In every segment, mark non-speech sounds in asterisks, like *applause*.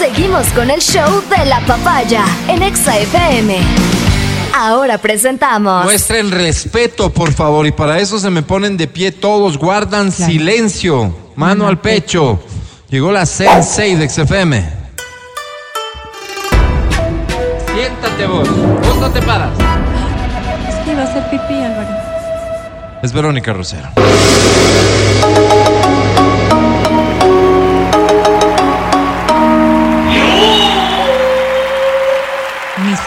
Seguimos con el show de la papaya en Exa FM. Ahora presentamos. Muestren respeto, por favor, y para eso se me ponen de pie todos, guardan silencio, mano al pecho. Llegó la Sensei de XFM. Siéntate vos, vos no te paras. Es que iba a hacer pipí, Álvaro. Es Verónica Rosero.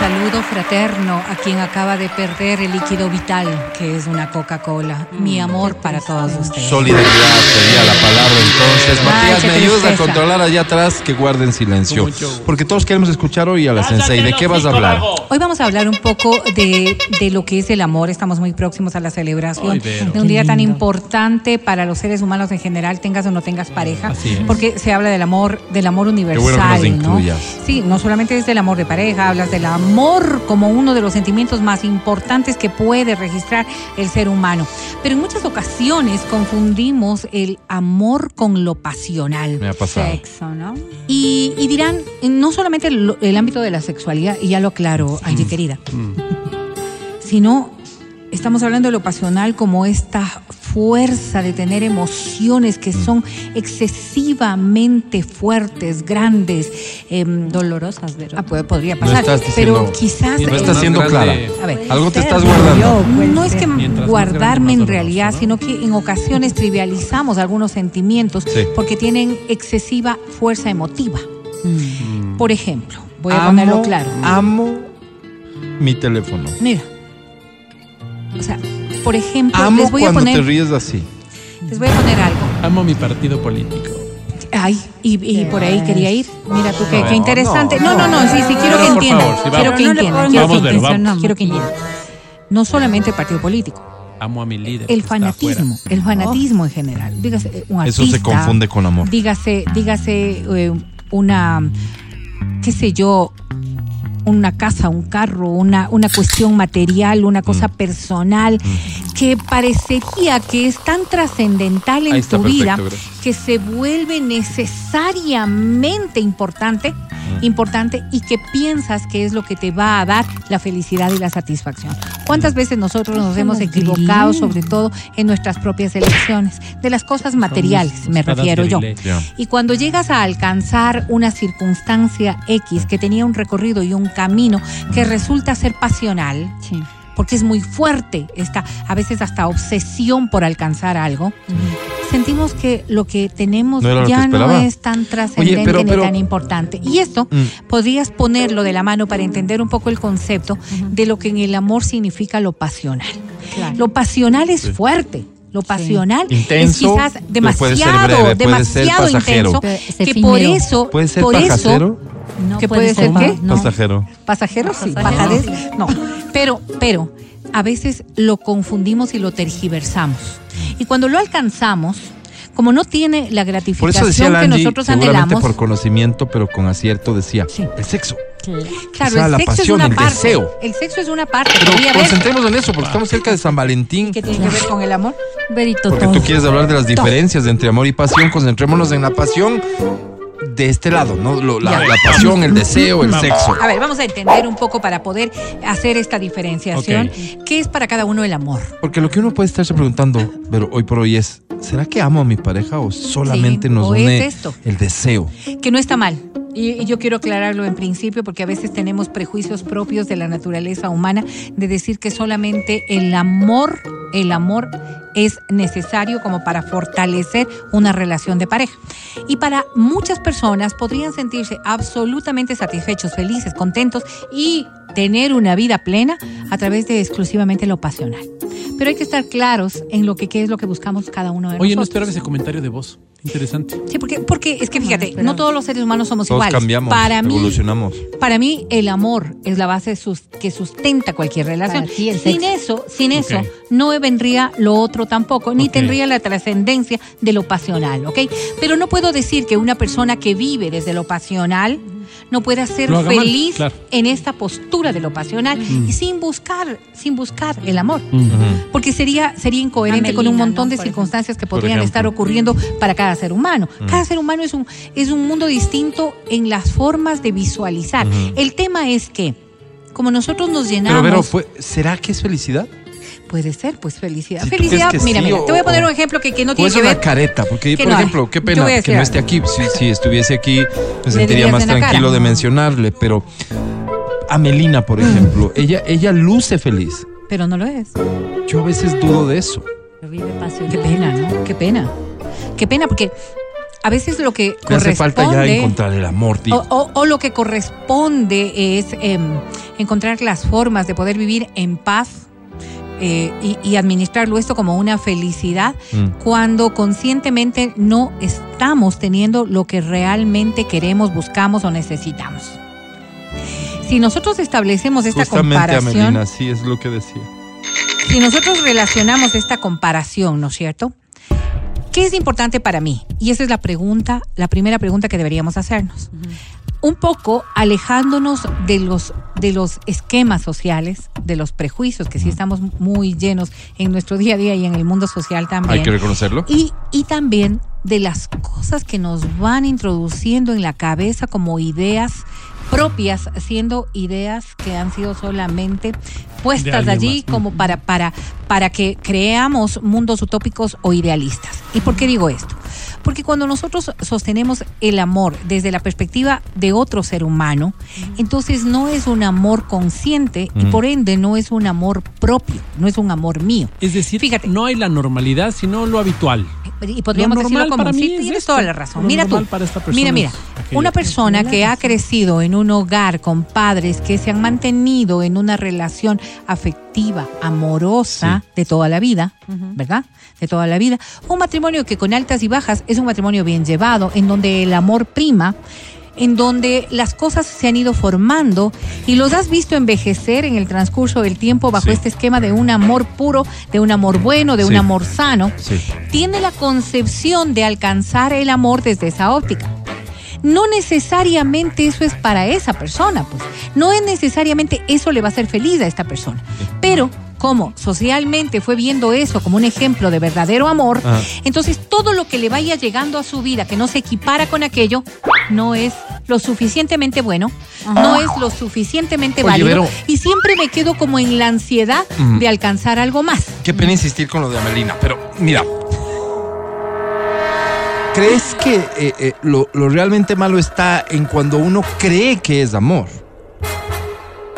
Saludo fraterno a quien acaba de perder el líquido vital, que es una Coca-Cola. Mi amor para todos ustedes. Solidaridad sería la palabra entonces. Ay, Matías, me ayuda a controlar allá atrás que guarden silencio. Porque todos queremos escuchar hoy a la Sensei. ¿De qué vas a hablar? Hoy vamos a hablar un poco de, de lo que es el amor. Estamos muy próximos a la celebración de un día tan importante para los seres humanos en general, tengas o no tengas pareja, porque se habla del amor, del amor universal. bueno que nos ¿no? Sí, no solamente es del amor de pareja, hablas del amor como uno de los sentimientos más importantes que puede registrar el ser humano. Pero en muchas ocasiones confundimos el amor con lo pasional. Me ha pasado. Sexo, ¿no? Y, y dirán, no solamente el, el ámbito de la sexualidad, y ya lo aclaro, Angie querida, sino estamos hablando de lo pasional como esta fuerza de tener emociones que son excesivamente fuertes, grandes, em, Dolorosas, Vero. ah, puede- podría No pasar, pero quizás No estás siendo clara. grande- a ver, Algo te estás guardando. pues, no es que guardarme grande, en realidad, doloroso, sino que en ocasiones trivializamos algunos sentimientos Sí. porque tienen excesiva fuerza emotiva. Mm. Por ejemplo, voy a ponerlo claro. Amo mi teléfono. Mira. O sea, por ejemplo, Amo les voy a cuando poner te ríes así. les voy a poner algo. Amo mi partido político. Ay, y, y por ahí quería ir. Mira tú qué, No, qué interesante. no, No, no, no, sí, sí, quiero que por entiendan. favor, sí, quiero que entiendan. Quiero que entiendan. Quiero que entiendan. No solamente el partido político, Amo a mi líder. el fanatismo, el fanatismo en general. Dígase Eso se confunde con amor. Dígase, dígase eh, una, qué sé yo, una casa, un carro, una, una cuestión material, una cosa Mm. personal, que parecería que es tan trascendental en tu vida gracias. Que se vuelve necesariamente importante, Mm. importante y que piensas que es lo que te va a dar la felicidad y la satisfacción. ¿Cuántas veces nosotros nos hemos equivocado, sobre todo en nuestras propias elecciones, de las cosas materiales, me refiero yo? Y cuando llegas a alcanzar una circunstancia X que tenía un recorrido y un camino que resulta ser pasional, Sí. porque es muy fuerte esta, a veces hasta obsesión por alcanzar algo, sentimos que lo que tenemos No que ya no es tan trascendente pero- ni pero- tan importante. Y esto Mm. podrías ponerlo de la mano para entender un poco el concepto de lo que en el amor significa lo pasional. Claro. Lo pasional es fuerte. Lo pasional Intenso, es quizás demasiado, breve, demasiado intenso, que por eso, ¿Puede ser por pasajero? No ¿Qué puede ser qué? No. Pasajero. Pasajero, sí, Pasajero, pasajero, no. Pero, pero, a veces lo confundimos y lo tergiversamos. Y cuando lo alcanzamos, como no tiene la gratificación decía que Landy, nosotros anhelamos, por conocimiento, pero con acierto decía, Sí. el sexo. claro, quizá el la sexo es pasión, una el parte. deseo. El sexo es una parte. Pero en eso, porque estamos cerca de San Valentín. ¿Qué tiene que ver con el amor? Verito Porque todo. tú quieres hablar de las diferencias entre amor y pasión. Concentrémonos en la pasión de este lado, ¿no? Lo- la, pasión, el deseo, el Vamos. sexo. A ver, vamos a entender un poco para poder hacer esta diferenciación. ¿Qué es para cada uno el amor? Porque lo que uno puede estarse preguntando, pero hoy por hoy es, ¿será que amo a mi pareja o solamente Sí, nos o es une esto. el deseo? que no está mal. Y, y yo quiero aclararlo en principio porque a veces tenemos prejuicios propios de la naturaleza humana de decir que solamente el amor, el amor es necesario como para fortalecer una relación de pareja. Y para muchas personas podrían sentirse absolutamente satisfechos, felices, contentos y tener una vida plena a través de exclusivamente lo pasional. Pero hay que estar claros en lo que qué es lo que buscamos cada uno de Oye, no nosotros. esperaba ese comentario de voz. Interesante. Sí, porque, porque es que fíjate, no todos los seres humanos somos Todos iguales. cambiamos, para mí, evolucionamos. para mí el amor es la base sus- que sustenta cualquier relación. Ti, sin sexo. eso, sin eso, no vendría lo otro tampoco, ni tendría la trascendencia de lo pasional, ¿ok? Pero no puedo decir que una persona que vive desde lo pasional no pueda ser mal, feliz claro. en esta postura de lo pasional y sin buscar, sin buscar el amor. Mm. Porque sería, sería incoherente Amelina, con un montón ¿no? de circunstancias que podrían estar ocurriendo para cada ser humano. Mm. Cada ser humano es un, es un mundo distinto en las formas de visualizar. El tema es que, como nosotros nos llenamos. Pero, pues, ¿será que es felicidad? Puede ser, pues felicidad. Si felicidad, que mira, sí, mira, o- te voy a poner un ejemplo que, que no tiene es que una ver. careta, porque, Que por no hay. ejemplo, qué Yo pena que no esté aquí. Si, *laughs* si estuviese aquí, me sentiría más tranquilo de mencionarle, pero Amelina, por ejemplo, ella, ella luce feliz. Pero no lo es. Yo a veces dudo de eso. Vive. Qué pena, ¿no? Qué pena. Qué pena, porque a veces lo que Me hace falta ya corresponde- encontrar el amor, digo. O, o- o lo que corresponde es em, encontrar las formas de poder vivir en paz eh, y, y administrarlo esto como una felicidad Mm. cuando conscientemente no estamos teniendo lo que realmente queremos, buscamos o necesitamos. Si nosotros establecemos esta Justamente, comparación, Amelina, sí es lo que decía. si nosotros relacionamos esta comparación, ¿no es cierto? ¿Qué es importante para mí? Y esa es la pregunta, la primera pregunta que deberíamos hacernos. Un poco alejándonos de los, de los esquemas sociales, de los prejuicios, que sí estamos muy llenos en nuestro día a día y en el mundo social también. Hay que reconocerlo. Y, y también de las cosas que nos van introduciendo en la cabeza como ideas propias, siendo ideas que han sido solamente puestas allí más. como para, para, para que creamos mundos utópicos o idealistas. ¿Y por qué digo esto? Porque cuando nosotros sostenemos el amor desde la perspectiva de otro ser humano, entonces no es un amor consciente y por ende no es un amor propio, no es un amor mío. Es decir, Fíjate. no hay la normalidad, sino lo habitual. Y podríamos Lo decirlo como para sí, mí es tienes esto. toda la razón. Lo Mira tú, mira, mira, una persona que ha crecido en un hogar con padres que se han mantenido en una relación afectiva, amorosa de toda la vida, ¿verdad? De toda la vida. Un matrimonio que con altas y bajas es un matrimonio bien llevado, en donde el amor prima en donde las cosas se han ido formando y los has visto envejecer en el transcurso del tiempo bajo Sí. este esquema de un amor puro, de un amor bueno, de un amor sano Sí. tiene la concepción de alcanzar el amor desde esa óptica. No necesariamente eso es para esa persona, pues. No es necesariamente eso le va a hacer feliz a esta persona. Pero como socialmente fue viendo eso como un ejemplo de verdadero amor, Ajá. entonces todo lo que le vaya llegando a su vida que no se equipara con aquello no es lo suficientemente bueno, no es lo suficientemente Oye, válido Vero. y siempre me quedo como en la ansiedad de alcanzar algo más. Qué pena insistir con lo de Amelina, pero mira. ¿Crees que eh, eh, lo, lo realmente malo está en cuando uno cree que es amor?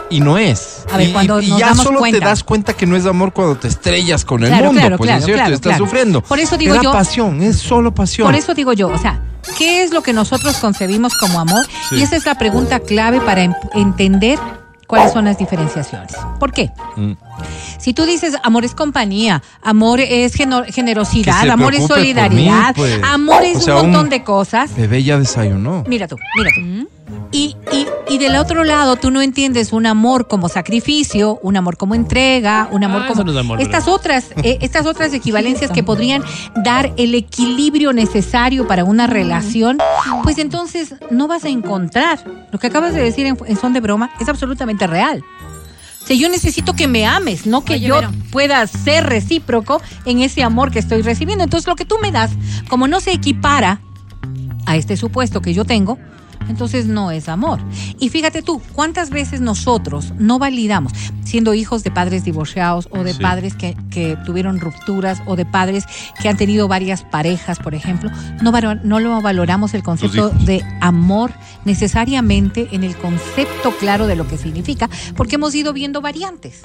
Y no es. A ver, y, cuando y nos ya damos solo cuenta. te das cuenta que no es amor cuando te estrellas con el mundo. claro, pues claro, es cierto, estás sufriendo. Por eso digo yo- pasión, es solo pasión. Por eso digo yo, o sea, ¿qué es lo que nosotros concebimos como amor? Sí. Y esa es la pregunta clave para entender cuáles son las diferenciaciones. ¿Por qué? Mm. Si tú dices amor es compañía, amor es generosidad, amor es solidaridad, mí, pues. amor es O sea, un montón un- de cosas. Bebé ya desayunó. Mira tú, mira tú. Y, y, y del otro lado, tú no entiendes un amor como sacrificio, un amor como entrega, un amor Ah, como eso no es amor, estas otras, eh, *laughs* estas otras equivalencias que podrían dar el equilibrio necesario para una relación, pues entonces no vas a encontrar. Lo que acabas de decir en, en son de broma es absolutamente real. O sea, yo necesito que me ames, no que Oye, yo pueda ser recíproco en ese amor que estoy recibiendo. Entonces, lo que tú me das, como no se equipara a este supuesto que yo tengo, entonces no es amor. Y fíjate tú, ¿cuántas veces nosotros no validamos, siendo hijos de padres divorciados o de Sí. padres que, que tuvieron rupturas o de padres que han tenido varias parejas, por ejemplo, no, lo valoramos el concepto de amor necesariamente en el concepto claro de lo que significa, porque hemos ido viendo variantes.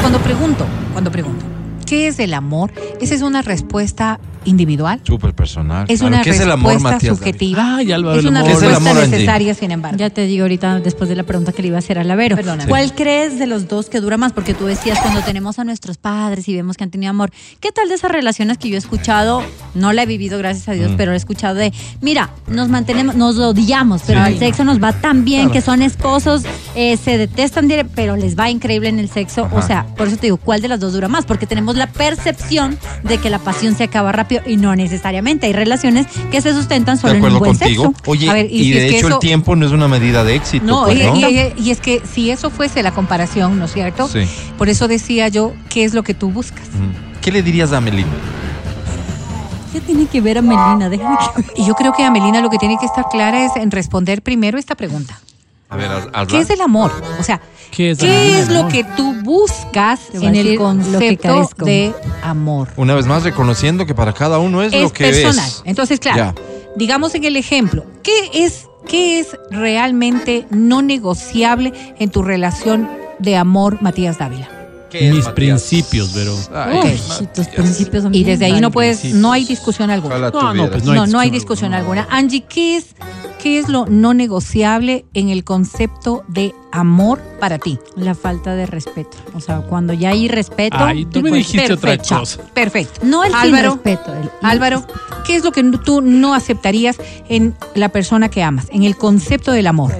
Cuando pregunto, cuando pregunto, ¿qué es el amor? Esa es una respuesta individual. Súper personal. Es Claro, una ¿Qué es el respuesta amor, Matías? subjetiva. Ay, Álvaro, es una amor. ¿Qué es el respuesta amor, necesaria, sin embargo. Ya te digo ahorita, después de la pregunta que le iba a hacer a la Vero. Perdóname. ¿Cuál crees de los dos que dura más? Porque tú decías cuando tenemos a nuestros padres y vemos que han tenido amor. ¿Qué tal de esas relaciones que yo he escuchado? No la he vivido, gracias a Dios, Mm. pero he escuchado de, mira, nos mantenemos, nos odiamos, pero Sí. el sexo nos va tan bien Claro. que son esposos eh, se detestan, pero les va increíble en el sexo. O sea, por eso te digo, ¿cuál de las dos dura más? Porque tenemos la percepción de que la pasión se acaba rápido y no necesariamente. Hay relaciones que se sustentan De solo en un buen contigo. sexo. Oye, A ver, y y, si de hecho eso- el tiempo no es una medida de éxito. No, pues, y, ¿no? y- y es que si eso fuese la comparación, ¿no es cierto? Sí. Por eso decía yo, ¿qué es lo que tú buscas? ¿Qué le dirías a Melina? ¿Qué tiene que ver a Melina? Déjame que... Y yo creo que Amelina lo que tiene que estar clara es en responder primero esta pregunta. A ver. ¿Qué es el amor? O sea, ¿Qué es, ¿qué Amelina, es lo que tú buscas en el decir lo que concepto de amor? Una vez más reconociendo que para cada uno es, Es lo que personal. es. Entonces, claro, Ya. digamos en el ejemplo, ¿qué es, ¿qué es realmente no negociable en tu relación de amor, Matías Dávila? ¿Qué es, Mis Matías? principios, Vero. Ay, Ok. Uy, tus principios son Y desde ahí no puedes, no hay discusión alguna. No, no, pues No, hay no, hay discusión discusión alguna. Angie, ¿qué es, ¿qué es lo no negociable en el concepto de amor para ti? La falta de respeto. O sea, cuando ya hay respeto. Ay, tú me pues, dijiste otra perfecto. cosa. Perfecto. No el sin Álvaro, respeto. el- Álvaro, ¿qué es lo que tú no aceptarías en la persona que amas, en el concepto del amor?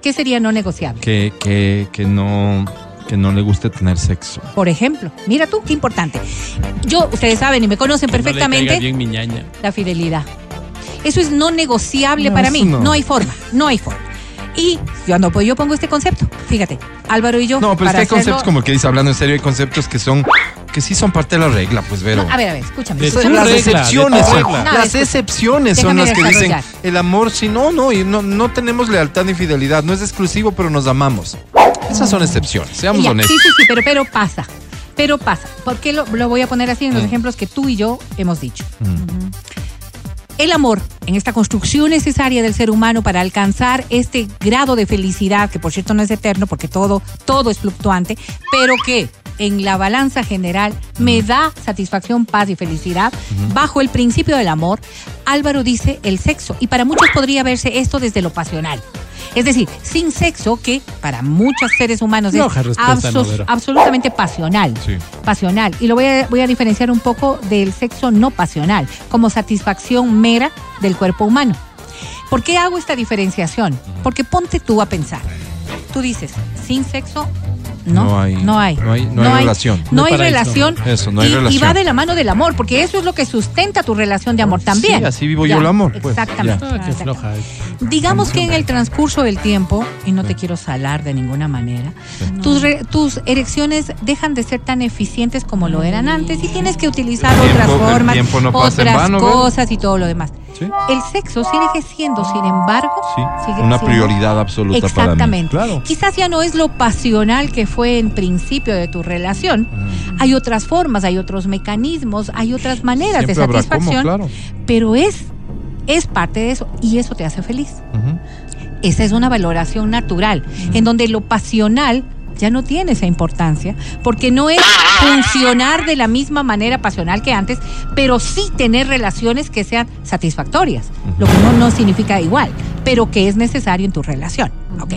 ¿Qué sería no negociable? Que, que, que no que no le guste tener sexo. Por ejemplo, mira tú, qué importante. Yo, ustedes saben y me conocen Que no le perfectamente, caiga bien mi ñaña. la fidelidad. Eso es no negociable No, para mí. No. no. hay forma, no hay forma. Y yo no, pues yo pongo este concepto. Fíjate, Álvaro y yo. No, pero es para que hay hacerlo- conceptos como el que dice, hablando en serio, hay conceptos que son que sí son parte de la regla, pues Vero. No, a ver, a ver, escúchame. Tu las regla, excepciones son. No, las escucha. excepciones son las que dicen el amor si no no y no no tenemos lealtad ni fidelidad no es exclusivo pero nos amamos esas son excepciones seamos Ya, honestos Sí, sí, sí, pero, pero pasa. Pero pasa. ¿Por qué lo, lo voy a poner así en los Mm. ejemplos que tú y yo hemos dicho? Mm. El amor, en esta construcción necesaria del ser humano para alcanzar este grado de felicidad, que por cierto no es eterno porque todo, todo es fluctuante, pero que en la balanza general me da satisfacción, paz y felicidad, bajo el principio del amor, Álvaro dice el sexo. Y para muchos podría verse esto desde lo pasional. Es decir, sin sexo, que para muchos seres humanos No, es no, absolutamente pasional. Sí. Pasional. Y lo voy a, voy a diferenciar un poco del sexo no pasional, como satisfacción mera del cuerpo humano. ¿Por qué hago esta diferenciación? Porque ponte tú a pensar. Tú dices, sin sexo, no, No hay- no hay, no hay- no hay relación. No hay relación. Eso, no hay y, y relación. va de la mano del amor, porque eso es lo que sustenta tu relación de amor también. Sí, así vivo yo el amor, pues, Exactamente. Ah, qué Exactamente. floja. Digamos que en el transcurso del tiempo, y no te quiero salar de ninguna manera, tus, re- tus erecciones dejan de ser tan eficientes como lo eran antes y tienes que utilizar El otras tiempo- formas, no otras cosas y todo lo demás. Sí. El sexo sigue siendo, sin embargo, Sí, sigue una siendo- prioridad absoluta para mí. Exactamente. Claro. Quizás ya no es lo pasional que fue en principio de tu relación. Mm. Hay otras formas, hay otros mecanismos, hay otras maneras Siempre de satisfacción, cómo, claro. pero es es parte de eso y eso te hace feliz. Esa es una valoración natural, en donde lo pasional ya no tiene esa importancia, porque no es funcionar de la misma manera pasional que antes, pero sí tener relaciones que sean satisfactorias, lo que no, no significa igual, pero que es necesario en tu relación. Ok.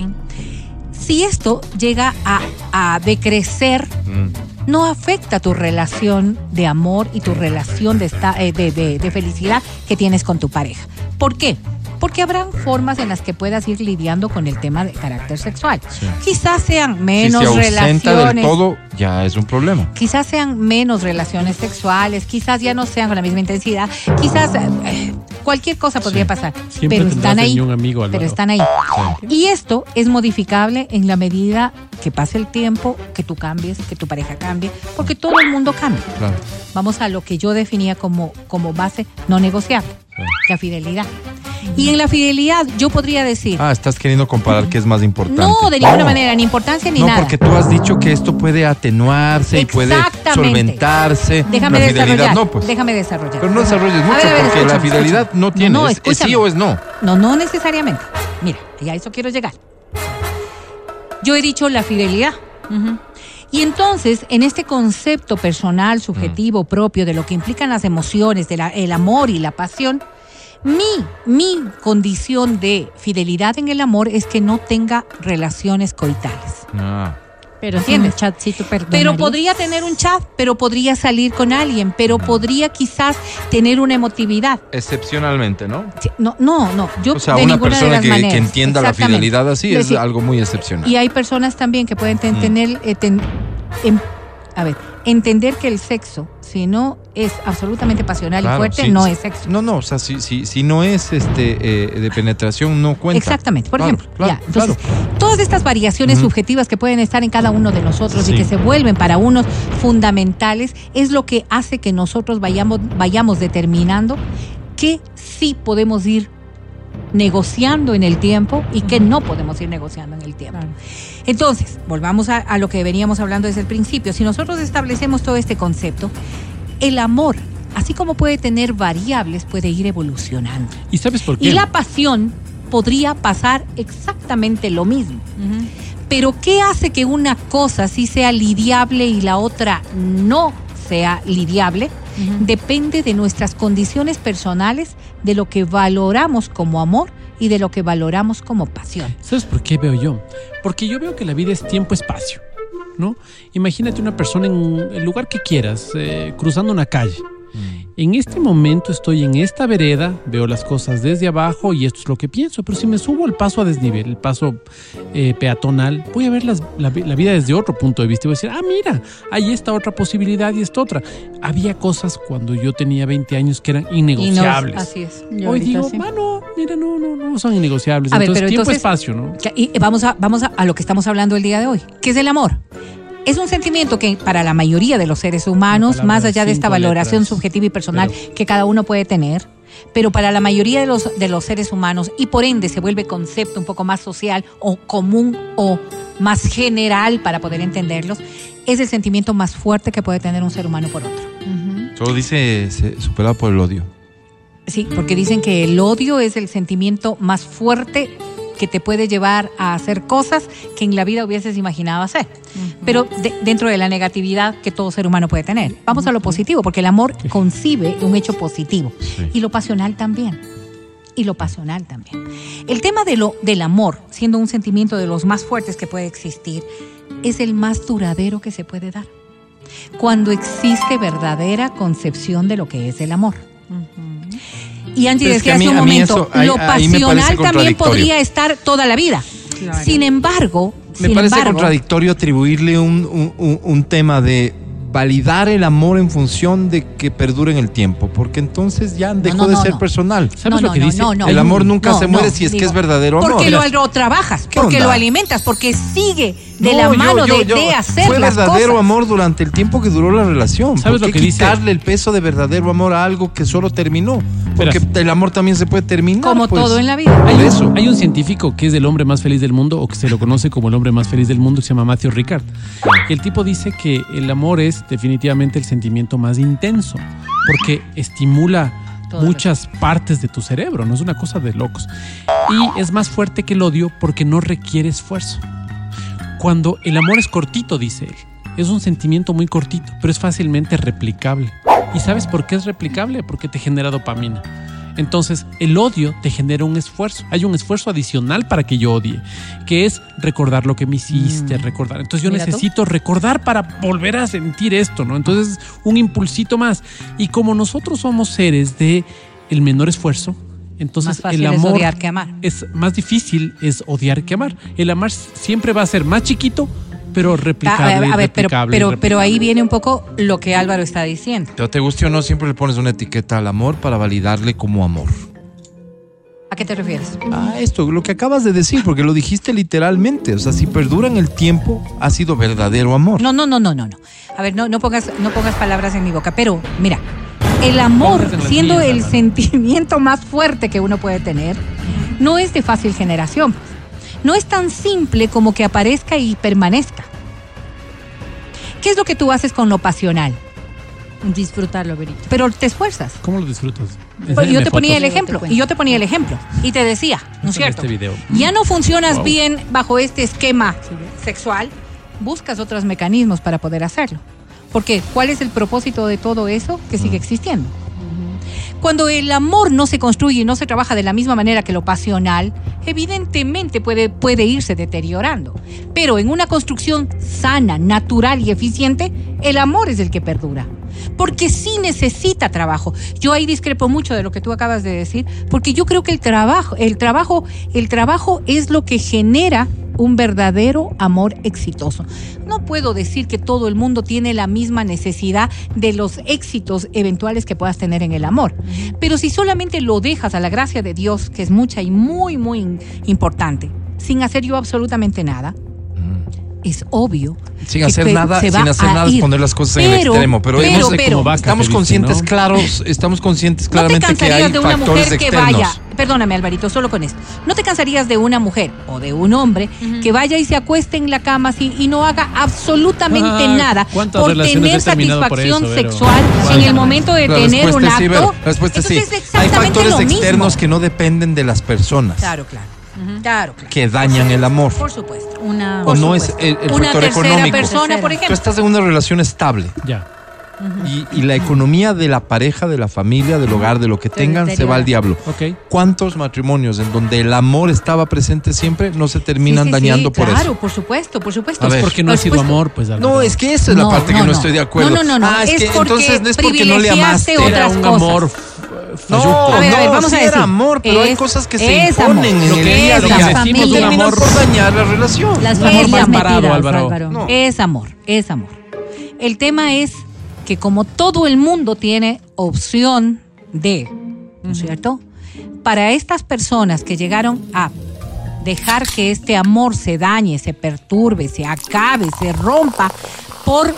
Si esto llega a, a decrecer, Mm. no afecta tu relación de amor y tu relación de, esta- eh, de, de- de felicidad que tienes con tu pareja. ¿Por qué? Porque habrán formas en las que puedas ir lidiando con el tema de carácter sexual. Sí. Quizás sean Si menos se ausenta del relaciones. todo, ya es un problema. Quizás sean menos relaciones sexuales, quizás ya no sean con la misma intensidad, quizás eh, cualquier cosa podría Sí. pasar, Siempre pero están ahí, un amigo, pero están ahí. Y esto es modificable en la medida que pase el tiempo, que tú cambies, que tu pareja cambie, porque todo el mundo cambia. Claro. Vamos a lo que yo definía como, como base no negociable, Sí. la fidelidad. Y en la fidelidad yo podría decir, Ah, estás queriendo comparar qué es más importante. no, de ninguna manera, ni importancia ni no, nada. porque tú has dicho que esto puede atenuarse y puede solventarse. Déjame la fidelidad desarrollar. no, pues. Déjame desarrollar. Pero no desarrolles mucho ver, porque la fidelidad no tiene. No, es, es sí o es no. No, no necesariamente. Mira, y a eso quiero llegar. Yo he dicho la fidelidad. Y entonces, en este concepto personal, subjetivo, propio, de lo que implican las emociones, del el amor y la pasión, mi, mi condición de fidelidad en el amor es que no tenga relaciones coitales. Ah, Pero ¿Entiendes? un chatcito Pero podría tener un chat, pero podría salir con alguien, pero podría quizás tener una emotividad. Excepcionalmente, ¿no? No, no, no. Yo O sea, de una persona que, entienda la fidelidad así Es decir, algo muy excepcional. Y hay personas también que pueden ten- Mm. tener, eh, ten- em- a ver, entender que el sexo, si no es absolutamente pasional Claro, y fuerte, sí, no sí. es sexo. No, no, o sea, si, si, si no es este eh, de penetración, no cuenta. Exactamente, por Claro, ejemplo. claro, ya, entonces, todas estas variaciones subjetivas que pueden estar en cada uno de nosotros y que se vuelven para unos fundamentales es lo que hace que nosotros vayamos, vayamos determinando que sí podemos ir negociando en el tiempo y que no podemos ir negociando en el tiempo. Entonces, volvamos a, a lo que veníamos hablando desde el principio. Si nosotros establecemos todo este concepto, el amor, así como puede tener variables, puede ir evolucionando. ¿Y sabes por qué? Y la pasión podría pasar exactamente lo mismo. Pero ¿qué hace que una cosa sí sea lidiable y la otra no sea lidiable? Depende de nuestras condiciones personales, de lo que valoramos como amor y de lo que valoramos como pasión. ¿Sabes por qué veo yo? Porque yo veo que la vida es tiempo-espacio, ¿no? Imagínate una persona en el lugar que quieras, eh, cruzando una calle. En este momento estoy en esta vereda, veo las cosas desde abajo y esto es lo que pienso, pero si me subo el paso a desnivel, el paso eh, peatonal, voy a ver las- la, vi- la vida desde otro punto de vista y voy a decir, ah, mira, hay esta otra posibilidad y esta otra. Había cosas cuando yo tenía 20 años que eran no- innegociables. así es. Y Hoy digo, sí. mano, mira, no, no, no son innegociables. A ver, entonces, pero tiempo, entonces- espacio, ¿no? Y vamos, a, vamos a, a lo que estamos hablando el día de hoy. ¿Qué es el amor? Es un sentimiento que para la mayoría de los seres humanos, más allá de esta valoración letras. subjetiva y personal Pero- que cada uno puede tener, pero para la mayoría de los, de los seres humanos y por ende se vuelve concepto un poco más social o común o más general para poder entenderlos, es el sentimiento más fuerte que puede tener un ser humano por otro. Solo dice se- superado por el odio. Sí, porque dicen que el odio es el sentimiento más fuerte que te puede llevar a hacer cosas que en la vida hubieses imaginado hacer. Pero de- dentro de la negatividad que todo ser humano puede tener. Vamos a lo positivo, porque el amor concibe un hecho positivo. Sí. Y lo pasional también. Y lo pasional también. El tema de lo, del amor, siendo un sentimiento de los más fuertes que puede existir, es el más duradero que se puede dar. Cuando existe verdadera concepción de lo que es el amor. Y Angie decía hace un momento, eso, ahí- lo ahí pasional también podría estar toda la vida. Claro. Sin embargo, Me sin parece embargo, contradictorio atribuirle un, un- un- un tema de validar el amor en función de que perdure en el tiempo, porque entonces ya dejó no, de no, ser no. personal. ¿Sabes No, lo no, que no, dice? no, no. el amor no, nunca se no, muere si es que es verdadero amor. Porque lo, trabajas, ¿Qué porque onda? lo alimentas, porque sigue de No, la mano yo- de, yo- de hacer Fue las verdadero cosas. amor durante el tiempo que duró la relación. ¿Sabes ¿Por lo que dice? quitarle el peso de verdadero amor a algo que solo terminó? Porque Verás. el amor también se puede terminar. Como pues. todo en la vida. Por Hay eso. un, hay un científico que es el hombre más feliz del mundo, o que se lo conoce como el hombre más feliz del mundo, que se llama Matthew Ricard. El tipo dice que el amor es definitivamente el sentimiento más intenso, porque estimula Todas muchas partes de tu cerebro, no es una cosa de locos. Y es más fuerte que el odio porque no requiere esfuerzo. Cuando el amor es cortito, dice él, es un sentimiento muy cortito, pero es fácilmente replicable. ¿Y sabes por qué es replicable? Porque te genera dopamina. Entonces, el odio te genera un esfuerzo. Hay un esfuerzo adicional para que yo odie, que es recordar lo que me hiciste, recordar. Entonces, yo Mira tú. necesito recordar para volver a sentir esto, ¿no? Entonces, un impulsito más. Y como nosotros somos seres de el menor esfuerzo, entonces Más fácil el es amor odiar que amar. es más difícil es odiar que amar. El amar siempre va a ser más chiquito, pero Ah, replicable. a ver, a ver, pero, replicable, pero, ahí viene un poco lo que Álvaro está diciendo. Pero te guste o no, siempre le pones una etiqueta al amor para validarle como amor. ¿A qué te refieres? Ah, esto, lo que acabas de decir, porque lo dijiste literalmente. O sea, si perdura en el tiempo, ha sido verdadero amor. No, no, no, no, no, no. A ver, no, no pongas, no pongas palabras en mi boca, pero mira, el amor, siendo el sentimiento más fuerte que uno puede tener, no es de fácil generación. No es tan simple como que aparezca y permanezca. ¿Qué es lo que tú haces con lo pasional? Disfrutarlo, Verito. Pero te esfuerzas. ¿Cómo lo disfrutas? Pues yo te ponía el ejemplo, y yo te ponía el ejemplo, y te decía, ¿no es cierto? este video. Ya no funcionas Wow. bien bajo este esquema sexual, buscas otros mecanismos para poder hacerlo. Porque, ¿cuál es el propósito de todo eso que sigue existiendo? Cuando el amor no se construye y no se trabaja de la misma manera que lo pasional, evidentemente puede, puede irse deteriorando. Pero en una construcción sana, natural y eficiente, el amor es el que perdura. Porque sí necesita trabajo. Yo ahí discrepo mucho de lo que tú acabas de decir, porque yo creo que el trabajo, el trabajo, el trabajo es lo que genera un verdadero amor exitoso. No puedo decir que todo el mundo tiene la misma necesidad de los éxitos eventuales que puedas tener en el amor, pero si solamente lo dejas a la gracia de Dios, que es mucha y muy, muy importante, sin hacer yo absolutamente nada, es obvio. Sin que hacer nada, sin hacer nada es ir. poner las cosas en el extremo. Pero, pero, hemos- pero- Como vaca, estamos te conscientes claros, estamos conscientes No te claramente que hay de una factores mujer que externos. vaya, perdóname Alvarito, solo con esto. No te cansarías de una mujer o de un hombre que vaya y se acueste en la cama así, y no haga absolutamente Ah, nada ¿cuántas por tener por satisfacción eso, sexual en el momento de La tener un acto. sí, Vero. La respuesta es sí. Es Hay exactamente factores lo externos mismo. que no dependen de las personas, Claro, claro. Claro, claro. que dañan el amor. Por supuesto. Una. O no es el, el una factor tercera económico. persona, por Tú ejemplo. estás en una relación estable Ya. Y, y la economía de la pareja, de la familia, del hogar, de lo que tengan, se va al diablo. Ok. ¿Cuántos matrimonios en donde el amor estaba presente siempre no se terminan Sí, sí, sí, dañando por Claro, eso? por supuesto, por supuesto. A ver. Porque no ha sido amor, pues. No, es que esa es la No, parte que no, no, no. estoy de acuerdo. No, no, no, no. Ah, es, Es que entonces no es porque no le amaste. Era otras un cosas. amor No, falluco. A ver, a ver, no, vamos sí a era decir. amor, pero hay Es- cosas que se es imponen amor. en Lo el día a es día que terminan amor- por dañar la relación. Las Es familias amor parado, metidas, Álvaro. Álvaro. No. Es amor, es amor. El tema es que como todo el mundo tiene opción de, ¿no es cierto? Para estas personas que llegaron a dejar que este amor se dañe, se perturbe, se acabe, se rompa por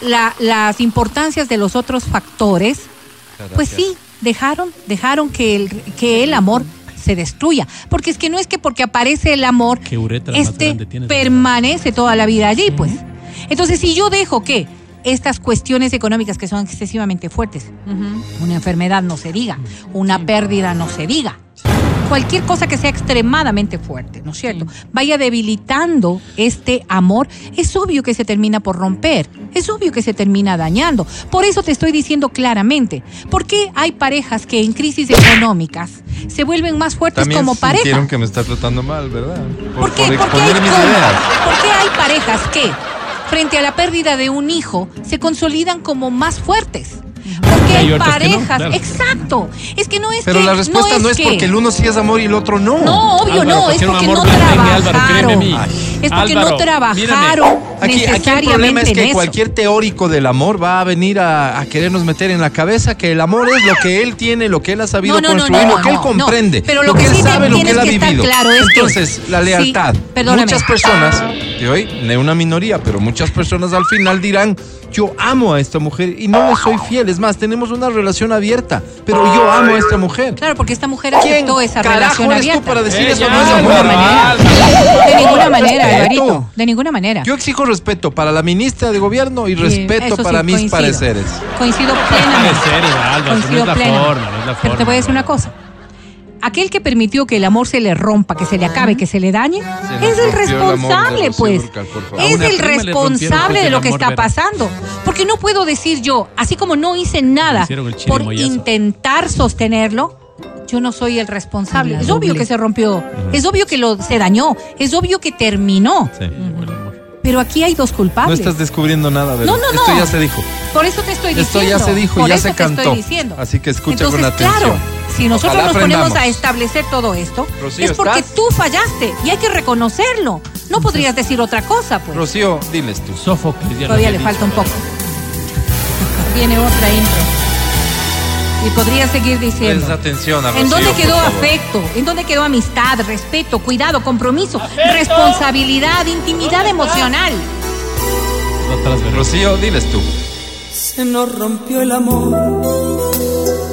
la- las importancias de los otros factores, pues sí, dejaron, dejaron que el, que el amor se destruya. Porque es que no es que porque aparece el amor, Qué uretra más este permanece toda la vida allí, pues. Entonces, si yo dejo que estas cuestiones económicas que son excesivamente fuertes, una enfermedad no se diga, una pérdida no se diga, cualquier cosa que sea extremadamente fuerte, ¿no es cierto? Vaya debilitando este amor, es obvio que se termina por romper, es obvio que se termina dañando. Por eso te estoy diciendo claramente, ¿por qué hay parejas que en crisis económicas se vuelven más fuertes También como pareja? que me está tratando mal, ¿verdad? Por, ¿Por qué, por por qué hay, exponer mis cómo? ideas. ¿Por qué hay parejas que, frente a la pérdida de un hijo, se consolidan como más fuertes? Porque hay que no, parejas, claro. exacto. Es que no es Pero que la respuesta no es, que- porque el uno sí es amor y el otro no. No, obvio Álvaro, no, es porque no trabajaron. mí. Es porque Álvaro, no trabajaron Aquí, aquí el necesariamente problema es que eso. cualquier teórico del amor va a venir a, a querernos meter en la cabeza que el amor es lo que él tiene, lo que él ha sabido No, no, no, construir, no, lo que él comprende, no. Pero lo, lo que, que él sí sabe, lo que él ha vivido. claro es que- Entonces, la Sí, lealtad. perdóname. muchas personas, de hoy, de una minoría, pero muchas personas al final dirán, yo amo a esta mujer y no le soy fiel. Es más, tenemos una relación abierta, pero yo amo a esta mujer. Claro, porque esta mujer ¿Quién aceptó esa relación eres abierta. tú para decir eso no es de amor? ninguna manera. De ninguna manera, Respeto. Alvarito. De ninguna manera. Yo exijo respeto para la ministra de gobierno y respeto eso para sí, mis coincido. pareceres. Coincido plenamente. Pareceres, Álvaro, no Coincido es la plenamente. forma, no es la Pero te voy a decir una cosa. Aquel que permitió que el amor se le rompa, que se le acabe, que se le dañe, es el responsable, pues. Es el responsable de lo que está Vera. pasando. Porque no puedo decir yo, así como no hice nada por intentar sostenerlo, yo no soy el responsable. La Es obvio que se rompió, es obvio que lo, se dañó, es obvio que terminó. Sí. Pero aquí hay dos No culpables. estás descubriendo nada, ¿verdad? No, no, Esto no. ya se dijo. Por eso te estoy Esto diciendo. ya se dijo, por ya eso se te cantó. estoy diciendo. Así que escucha Entonces, con atención. Claro, si nosotros Ojalá nos ponemos a establecer todo esto, Rocío, es porque ¿estás? tú fallaste y hay que reconocerlo. No podrías decir otra cosa, pues. Rocío, diles tú. Sófocles ya Todavía había le falta dicho, un poco. *laughs* Viene otra intro. Y podría seguir diciendo. Presta atención a Rocío, ¿En dónde por quedó favor. afecto? ¿En dónde quedó amistad, respeto, cuidado, compromiso, responsabilidad, intimidad emocional? Rocío, diles tú. Se nos rompió el amor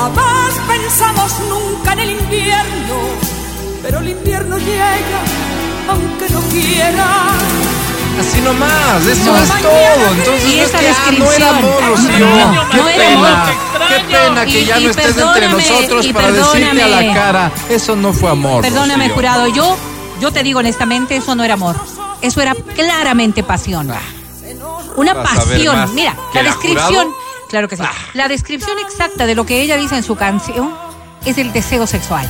Jamás pensamos nunca en el invierno, pero el invierno llega aunque no quiera. Así nomás, eso No, es todo. Entonces y no es esa que ah, no era amor, Rocío. No, qué no pena, amor. qué pena que Y- ya y no estés entre nosotros y para decirte a la cara, eso no fue amor. Perdóname, Rocío. jurado, yo, yo te digo honestamente, eso no era amor. Eso era claramente pasión. Una Vas a ver pasión. Mira, ¿Que la descripción, jurado? Claro que sí. Ah. La descripción exacta de lo que ella dice en su canción es el deseo sexual.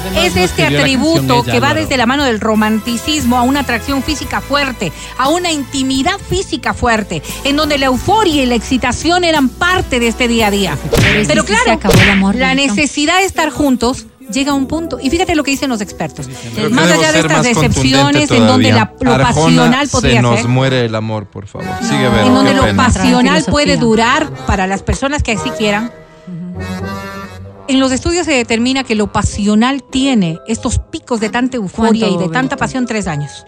Además, Es no este atributo ella, que va Álvaro. desde la mano del romanticismo a una atracción física fuerte, a una intimidad física fuerte, en donde la euforia y la excitación eran parte de este día a día. Pero Pero claro, acabó el amor, la necesidad de estar juntos llega a un punto. Y fíjate lo que dicen los expertos. Creo Más allá de estas decepciones en donde la, lo Arjona, pasional se podría nos ser. muere el amor, por favor. Sigue No. ver. En donde lo pena. pasional puede durar para las personas que así quieran. En los estudios se determina que lo pasional tiene estos picos de tanta euforia y ¿Cuánto, de tanta pasión tres años.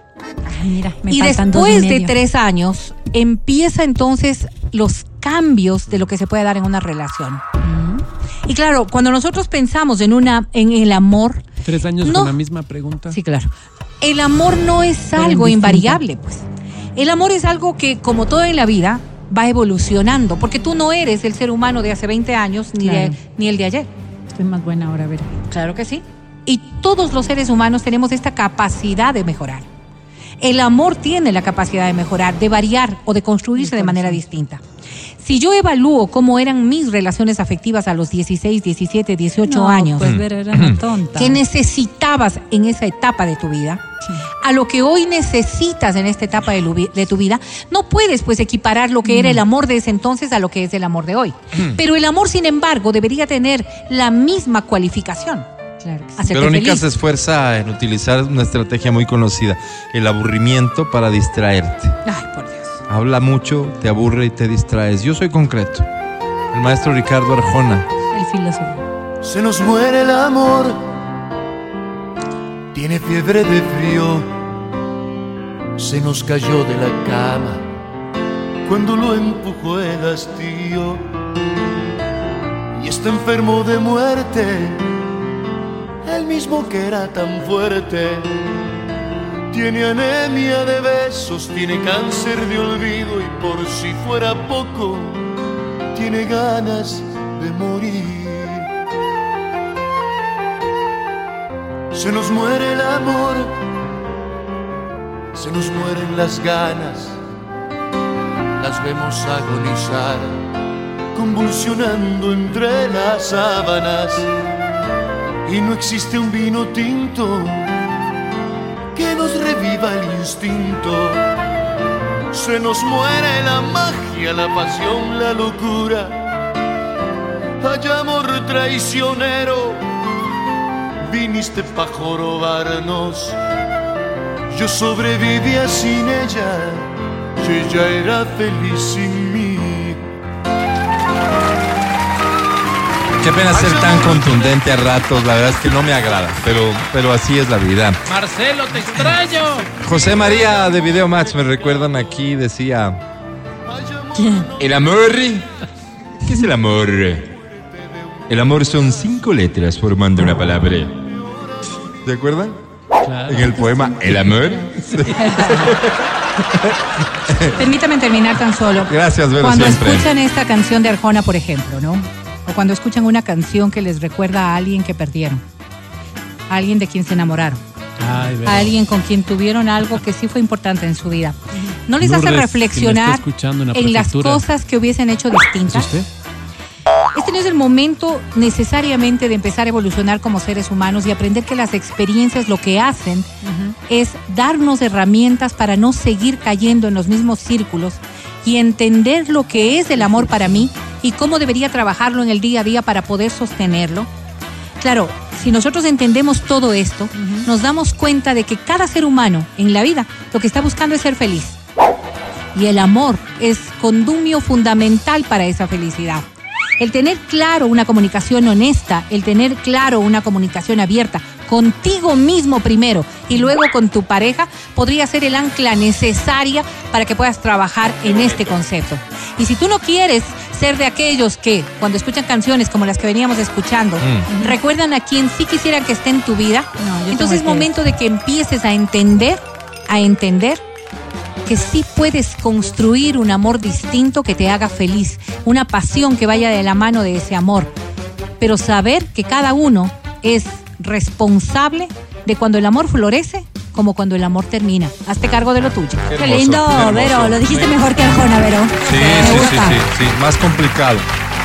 Ay, mira, me y después y de tres años empieza entonces los cambios de lo que se puede dar en una relación. Y claro, cuando nosotros pensamos en una en el amor, Tres años No. con la misma pregunta. Sí, claro. El amor no es algo invariable, pues. El amor es algo que, como todo en la vida, va evolucionando, porque tú no eres el ser humano de hace 20 años ni, de- ni el de ayer. Estoy más buena ahora, a ver. Claro que sí. Y todos los seres humanos tenemos esta capacidad de mejorar. El amor tiene la capacidad de mejorar, de variar o de construirse de manera distinta. Si yo evalúo cómo eran mis relaciones afectivas a los 16, 17, 18 No, años, Pues era tonta. ¿Qué necesitabas en esa etapa de tu vida? Sí. A lo que hoy necesitas en esta etapa de, tu vida, no puedes pues equiparar lo que era el amor de ese entonces a lo que es el amor de hoy. Pero el amor, sin embargo, debería tener la misma cualificación. Claro que sí. Hacerte Verónica feliz. se esfuerza en utilizar una estrategia muy conocida, el aburrimiento para distraerte. Ay, por Dios. Habla mucho, te aburre y te distraes. Yo soy concreto. El maestro Ricardo Arjona. El filósofo. Se nos muere el amor, tiene fiebre de frío, se nos cayó de la cama cuando lo empujó el hastío y está enfermo de muerte, el mismo que era tan fuerte. Tiene anemia de besos, tiene cáncer de olvido y por si fuera poco, tiene ganas de morir. Se nos muere el amor, se nos mueren las ganas, las vemos agonizar, convulsionando entre las sábanas. Y no existe un vino tinto que nos reviva el instinto. Se nos muere la magia, la pasión, la locura. Hay amor traicionero, viniste pa' jorobarnos. Yo sobrevivía sin ella, y ella era feliz sin mí. Qué pena ser tan contundente a ratos, la verdad es que no me agrada, pero, pero así es la vida. Marcelo, te extraño. José María de Video Match, me recuerdan aquí, decía, ¿Quién? el amor, ¿qué es el amor? El amor son cinco letras formando una palabra. ¿Se acuerdan? Claro. En el poema El amor. Permítame terminar tan solo. Gracias, Vero, Cuando siempre. escuchan esta canción de Arjona, por ejemplo, ¿no? O cuando escuchan una canción que les recuerda a alguien que perdieron, a alguien de quien se enamoraron, Ay, a alguien con quien tuvieron algo que sí fue importante en su vida. ¿No les hace reflexionar en la en las cosas que hubiesen hecho ¿Es distintas? usted? Este no es el momento necesariamente de empezar a evolucionar como seres humanos y aprender que las experiencias lo que hacen es darnos herramientas para no seguir cayendo en los mismos círculos y entender lo que es el amor para mí y cómo debería trabajarlo en el día a día para poder sostenerlo. Claro, si nosotros entendemos todo esto, nos damos cuenta de que cada ser humano en la vida lo que está buscando es ser feliz. Y el amor es condumio fundamental para esa felicidad. El tener claro una comunicación honesta, el tener claro una comunicación abierta contigo mismo primero y luego con tu pareja podría ser el ancla necesaria para que puedas trabajar en este concepto. Y si tú no quieres ser de aquellos que cuando escuchan canciones como las que veníamos escuchando, Mm. recuerdan a quien sí quisieran que esté en tu vida, No, entonces es momento de que empieces a entender, a entender que sí puedes construir un amor distinto que te haga feliz, una pasión que vaya de la mano de ese amor, pero saber que cada uno es responsable de cuando el amor florece como cuando el amor termina. Hazte cargo de lo tuyo. Qué lindo, qué. Vero. Lo dijiste Sí. mejor que Arjona, Vero. Sí, sí, sí, sí, sí, más complicado.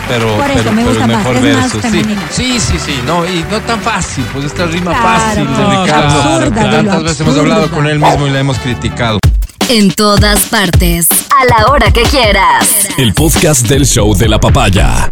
Pero, Por eso pero, me pero gusta más, mejor es más verso. Sí, femenino. sí, sí, sí, no, y no tan fácil, pues esta rima Claro, fácil de no, Ricardo. absurda, lo tantas veces hemos hablado absurda. con él mismo y la hemos criticado. En todas partes. A la hora que quieras. El podcast del show de la papaya.